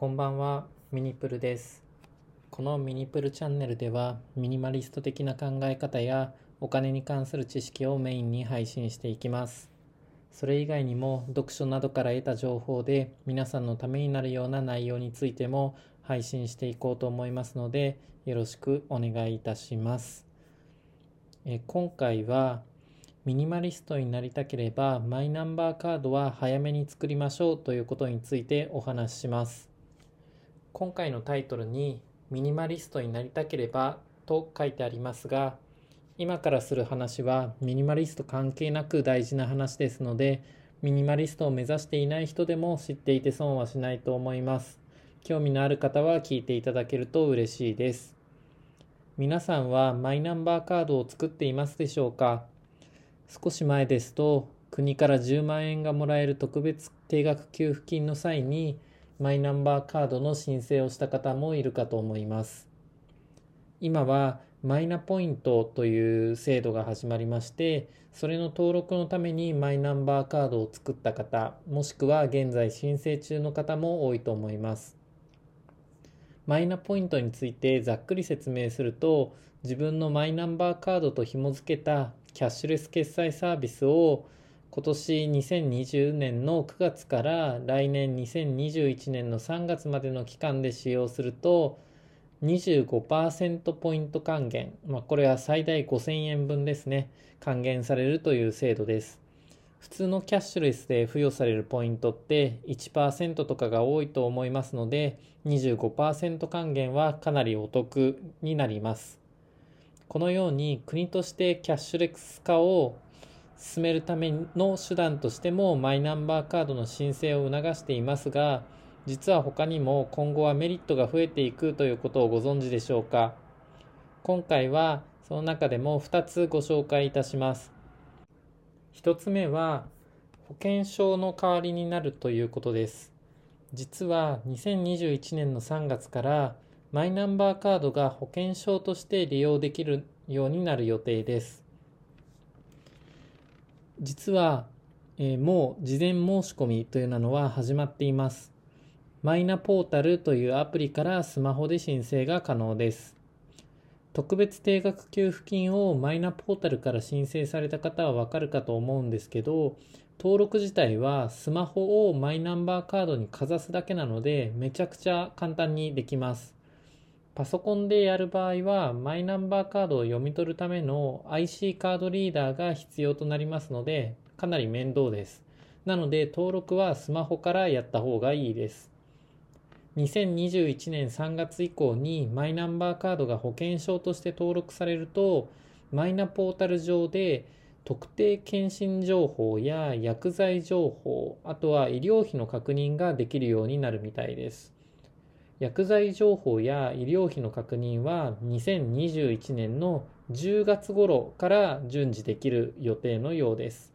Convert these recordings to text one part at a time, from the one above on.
こんばんは、ミニプルです。このミニプルチャンネルでは、ミニマリスト的な考え方やお金に関する知識をメインに配信していきます。それ以外にも、読書などから得た情報で皆さんのためになるような内容についても配信していこうと思いますので、よろしくお願いいたします。え今回は、ミニマリストになりたければマイナンバーカードは早めに作りましょうということについてお話しします。今回のタイトルにミニマリストになりたければと書いてありますが今からする話はミニマリスト関係なく大事な話ですのでミニマリストを目指していない人でも知っていて損はしないと思います。興味のある方は聞いていただけると嬉しいです。皆さんはマイナンバーカードを作っていますでしょうか？少し前ですと国から10万円がもらえる特別定額給付金の際にマイナンバーカードの申請をした方もいるかと思います。今はマイナポイントという制度が始まりましてそれの登録のためにマイナンバーカードを作った方もしくは現在申請中の方も多いと思います。マイナポイントについてざっくり説明すると自分のマイナンバーカードと紐付けたキャッシュレス決済サービスを今年2020年の9月から来年2021年の3月までの期間で使用すると25%ポイント還元、まあ、これは最大5000円分ですね。還元されるという制度です。普通のキャッシュレスで付与されるポイントって1%とかが多いと思いますので25%還元はかなりお得になります。このように国としてキャッシュレス化を進めるための手段としてもマイナンバーカードの申請を促していますが実は他にも今後はメリットが増えていくということをご存知でしょうか？今回はその中でも2つご紹介いたします。1つ目は保険証の代わりになるということです。実は2021年の3月からマイナンバーカードが保険証として利用できるようになる予定です。実は、えー、もう事前申し込みというのは始まっています。マイナポータルというアプリからスマホで申請が可能です。特別定額給付金をマイナポータルから申請された方はわかるかと思うんですけど登録自体はスマホをマイナンバーカードにかざすだけなのでめちゃくちゃ簡単にできます。パソコンでやる場合はマイナンバーカードを読み取るための IC カードリーダーが必要となりますのでかなり面倒です。なので登録はスマホからやった方がいいです。2021年3月以降にマイナンバーカードが保険証として登録されるとマイナポータル上で特定健診情報や薬剤情報あとは医療費の確認ができるようになるみたいです。薬剤情報や医療費の確認は2021年の10月頃から順次できる予定のようです。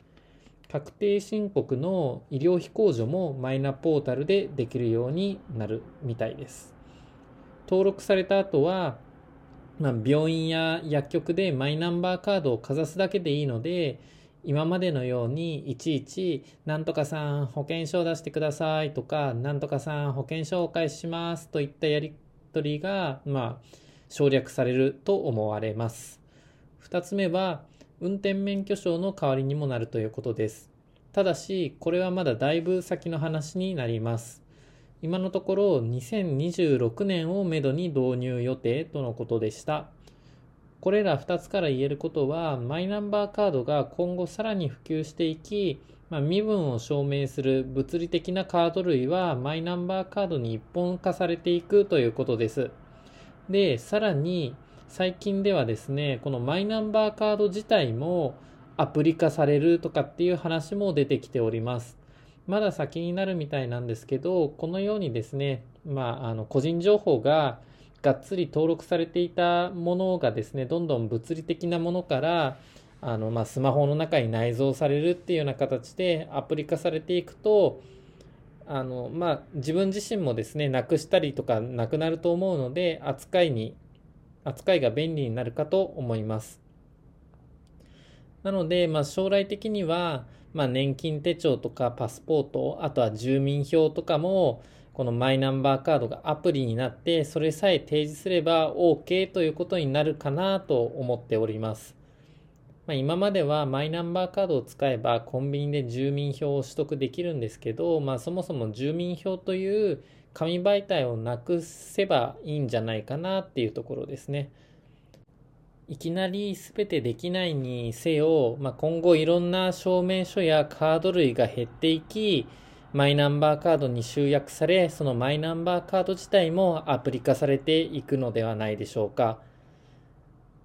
確定申告の医療費控除もマイナポータルでできるようになるみたいです。登録された後は、まあ、病院や薬局でマイナンバーカードをかざすだけでいいので今までのようにいちいち「なんとかさん保険証出してください」とか「なんとかさん保険証お返しします」といったやり取りがまあ省略されると思われます。2つ目は運転免許証の代わりにもなるということです。ただしこれはまだだいぶ先の話になります。今のところ2026年をめどに導入予定とのことでした。これら2つから言えることはマイナンバーカードが今後さらに普及していき、まあ、身分を証明する物理的なカード類はマイナンバーカードに一本化されていくということです。でさらに最近ではですねこのマイナンバーカード自体もアプリ化されるとかっていう話も出てきております。まだ先になるみたいなんですけどこのようにですねまああの個人情報ががっつり登録されていたものがですねどんどん物理的なものからあの、まあ、スマホの中に内蔵されるっていうような形でアプリ化されていくとあの、まあ、自分自身もですねなくしたりとかなくなると思うので扱いに扱いが便利になるかと思います。なので、まあ、将来的には、まあ、年金手帳とかパスポートあとは住民票とかもこのマイナンバーカードがアプリになって、それさえ提示すれば OK ということになるかなと思っております。まあ、今まではマイナンバーカードを使えばコンビニで住民票を取得できるんですけど、まあ、そもそも住民票という紙媒体をなくせばいいんじゃないかなっていうところですね。いきなり全てできないにせよ、まあ、今後いろんな証明書やカード類が減っていき、マイナンバーカードに集約され、そのマイナンバーカード自体もアプリ化されていくのではないでしょうか。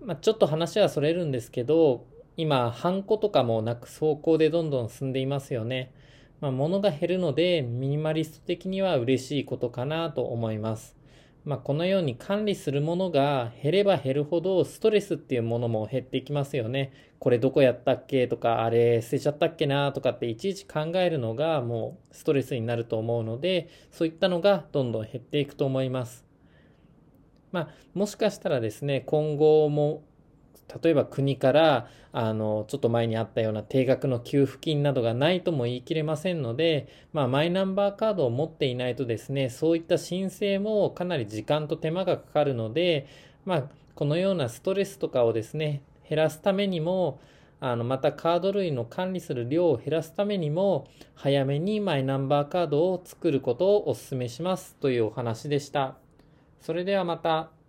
まあ、ちょっと話はそれるんですけど、今、ハンコとかもなく走行でどんどん進んでいますよね。まあ、物が減るので、ミニマリスト的には嬉しいことかなと思います。まあ、このように管理するものが減れば減るほどストレスっていうものも減っていきますよね。これどこやったっけとか、あれ捨てちゃったっけなとかっていちいち考えるのがもうストレスになると思うので、そういったのがどんどん減っていくと思います。まあ、もしかしたらですね、今後も例えば国からあのちょっと前にあったような定額の給付金などがないとも言い切れませんので、まあ、マイナンバーカードを持っていないとですねそういった申請もかなり時間と手間がかかるので、まあ、このようなストレスとかをですね減らすためにもあのまたカード類の管理する量を減らすためにも早めにマイナンバーカードを作ることをお勧めしますというお話でした。それではまた。